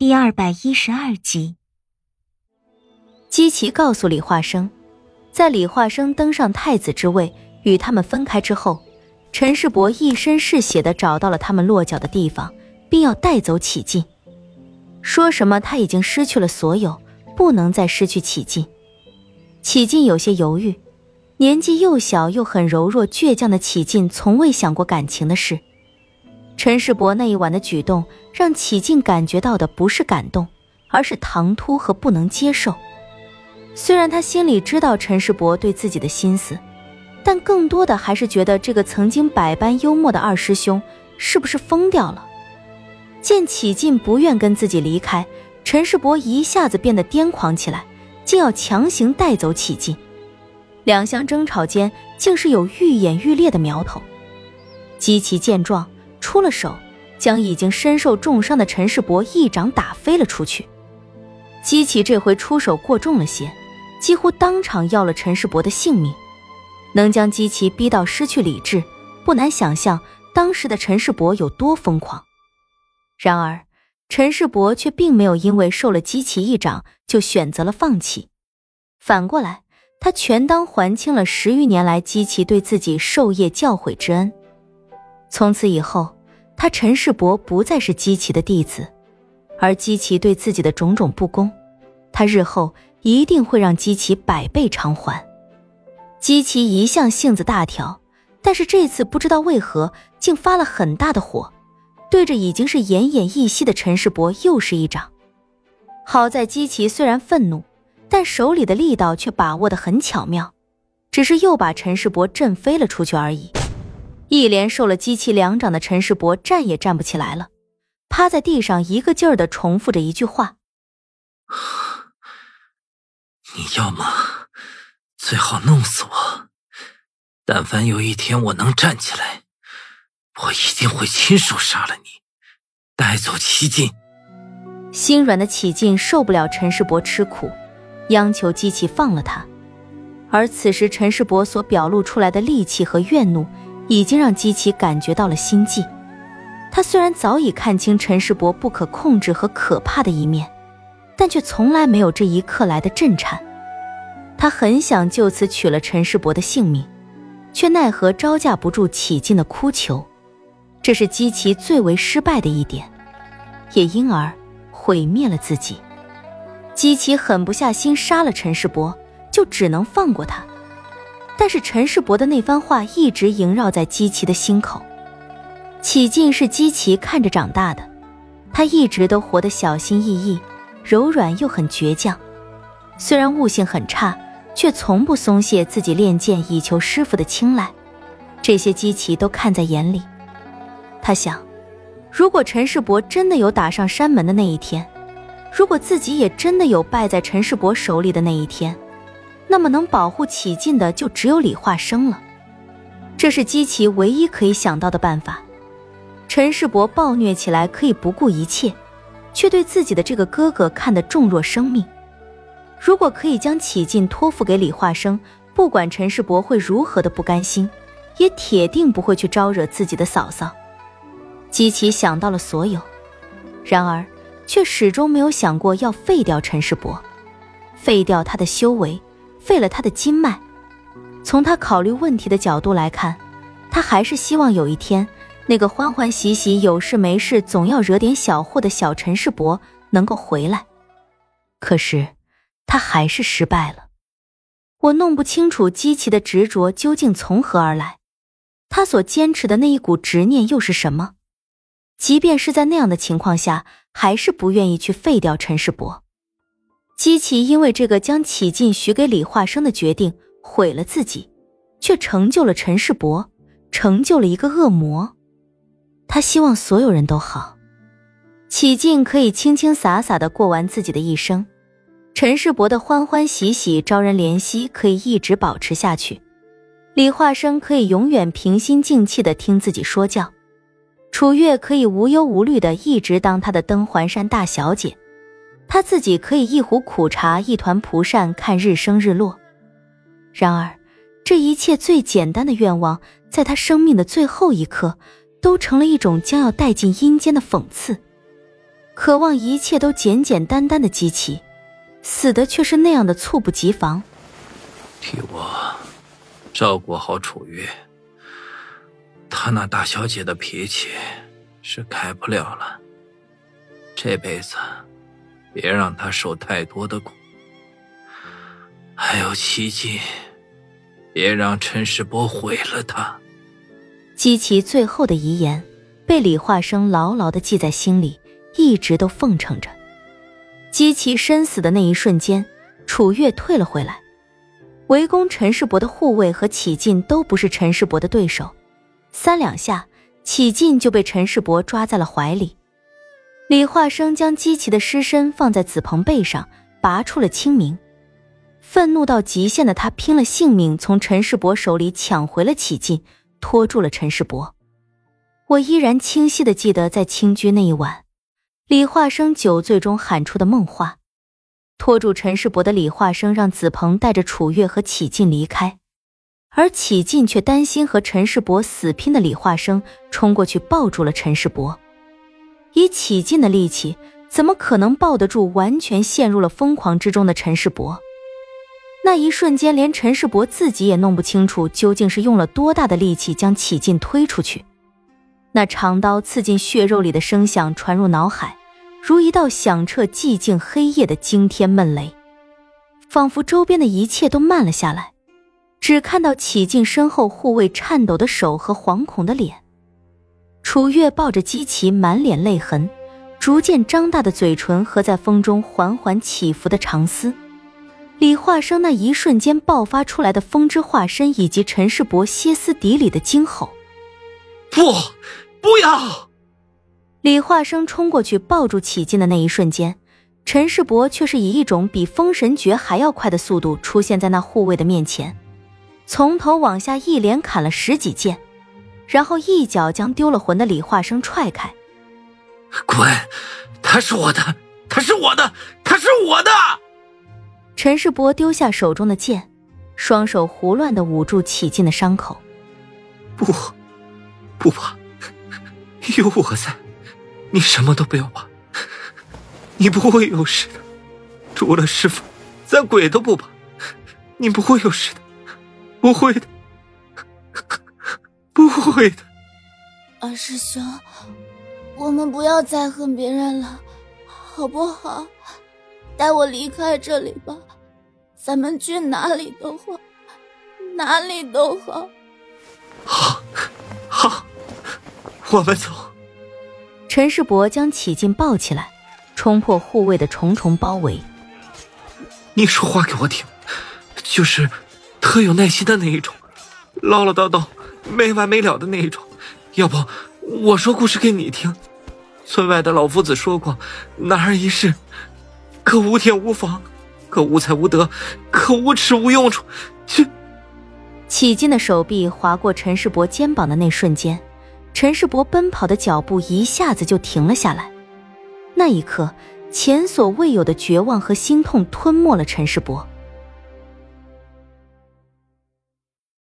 第二百一十二集。姬奇告诉李化生，在李化生登上太子之位，与他们分开之后，陈世伯一身是血的找到了他们落脚的地方，并要带走启进，说什么他已经失去了所有，不能再失去启进。启进有些犹豫，年纪又小又很柔弱倔强的启进，从未想过感情的事。陈世伯那一晚的举动，让启进感觉到的不是感动，而是唐突和不能接受。虽然他心里知道陈世伯对自己的心思，但更多的还是觉得这个曾经百般幽默的二师兄是不是疯掉了。见启进不愿跟自己离开，陈世伯一下子变得癫狂起来，竟要强行带走启进。两相争吵间，竟是有愈演愈烈的苗头。姬奇见状。出了手，将已经身受重伤的陈世伯一掌打飞了出去。姬奇这回出手过重了些，几乎当场要了陈世伯的性命。能将姬奇逼到失去理智，不难想象当时的陈世伯有多疯狂。然而，陈世伯却并没有因为受了姬奇一掌就选择了放弃，反过来，他全当还清了十余年来姬奇对自己授业教诲之恩。从此以后，他陈世伯不再是姬奇的弟子，而姬奇对自己的种种不公，他日后一定会让姬奇百倍偿还。姬奇一向性子大条，但是这次不知道为何竟发了很大的火，对着已经是奄奄一息的陈世伯又是一掌。好在姬奇虽然愤怒，但手里的力道却把握得很巧妙，只是又把陈世伯震飞了出去而已。一连受了机器两掌的陈世伯站也站不起来了，趴在地上一个劲儿的重复着一句话：“你要么最好弄死我，但凡有一天我能站起来，我一定会亲手杀了你，带走齐进。”心软的启进受不了陈世伯吃苦，央求机器放了他。而此时陈世伯所表露出来的戾气和怨怒。已经让姬奇感觉到了心悸。他虽然早已看清陈世伯不可控制和可怕的一面，但却从来没有这一刻来的震颤。他很想就此取了陈世伯的性命，却奈何招架不住起劲的哭求。这是姬奇最为失败的一点，也因而毁灭了自己。姬奇狠不下心杀了陈世伯，就只能放过他。但是陈世伯的那番话一直萦绕在姬奇的心口。启劲是姬奇看着长大的，他一直都活得小心翼翼、柔软又很倔强。虽然悟性很差，却从不松懈自己练剑以求师傅的青睐。这些姬奇都看在眼里。他想，如果陈世伯真的有打上山门的那一天，如果自己也真的有败在陈世伯手里的那一天。那么能保护启进的就只有李化生了，这是姬奇唯一可以想到的办法。陈世伯暴虐起来可以不顾一切，却对自己的这个哥哥看得重若生命。如果可以将启进托付给李化生，不管陈世伯会如何的不甘心，也铁定不会去招惹自己的嫂嫂。姬奇想到了所有，然而却始终没有想过要废掉陈世伯，废掉他的修为。废了他的筋脉，从他考虑问题的角度来看，他还是希望有一天，那个欢欢喜喜、有事没事总要惹点小祸的小陈世伯能够回来。可是，他还是失败了。我弄不清楚姬奇的执着究竟从何而来，他所坚持的那一股执念又是什么？即便是在那样的情况下，还是不愿意去废掉陈世伯。姬奇因为这个将启进许给李化生的决定毁了自己，却成就了陈世伯，成就了一个恶魔。他希望所有人都好，启进可以清清洒洒的过完自己的一生，陈世伯的欢欢喜喜、招人怜惜可以一直保持下去，李化生可以永远平心静气的听自己说教，楚月可以无忧无虑的一直当他的登环山大小姐。他自己可以一壶苦茶，一团蒲扇，看日升日落。然而，这一切最简单的愿望，在他生命的最后一刻，都成了一种将要带进阴间的讽刺。渴望一切都简简单单的姬奇，死的却是那样的猝不及防。替我照顾好楚月，她那大小姐的脾气是改不了了。这辈子别让她受太多的苦。还有奇迹，别让陈世伯毁了他。姬奇最后的遗言被李化生牢牢的记在心里。一直都奉承着。姬奇身死的那一瞬间，楚月退了回来。围攻陈世伯的护卫和启进都不是陈世伯的对手，三两下，启进就被陈世伯抓在了怀里。李化生将姬奇的尸身放在子鹏背上，拔出了清明。愤怒到极限的他拼了性命从陈世伯手里抢回了启劲，拖住了陈世伯。我依然清晰的记得在青居那一晚。李化生酒醉中喊出的梦话，拖住陈世伯的李化生让子鹏带着楚月和启进离开，而启进却担心和陈世伯死拼的李化生，冲过去抱住了陈世伯。以启进的力气，怎么可能抱得住完全陷入了疯狂之中的陈世伯？那一瞬间，连陈世伯自己也弄不清楚究竟是用了多大的力气将启进推出去。那长刀刺进血肉里的声响传入脑海。如一道响彻寂静黑夜的惊天闷雷，仿佛周边的一切都慢了下来，只看到启进身后护卫颤抖的手和惶恐的脸。楚月抱着姬奇，满脸泪痕，逐渐张大的嘴唇和在风中缓缓起伏的长丝。李化生那一瞬间爆发出来的风之化身，以及陈世伯歇斯底里的惊吼：“不，不要！”李化生冲过去抱住起劲的那一瞬间，陈世伯却是以一种比风神诀还要快的速度出现在那护卫的面前，从头往下一连砍了十几剑，然后一脚将丢了魂的李化生踹开。滚！他是我的，他是我的，他是我的！陈世伯丢下手中的剑，双手胡乱的捂住起劲的伤口。不，不怕，有我在。你什么都不要怕，你不会有事的。除了师傅，咱鬼都不怕。你不会有事的，不会的，不会的。二师兄，我们不要再恨别人了，好不好？带我离开这里吧，咱们去哪里都好，哪里都好。好，好，我们走。陈世伯将启进抱起来，冲破护卫的重重包围。你说话给我听，就是特有耐心的那一种，唠唠叨叨没完没了的那一种。要不我说故事给你听。村外的老夫子说过，男儿一世，可无天无房，可无才无德，可无耻无用处。去。起劲的手臂划过陈世伯肩膀的那瞬间。陈世伯奔跑的脚步一下子就停了下来，那一刻，前所未有的绝望和心痛吞没了陈世伯。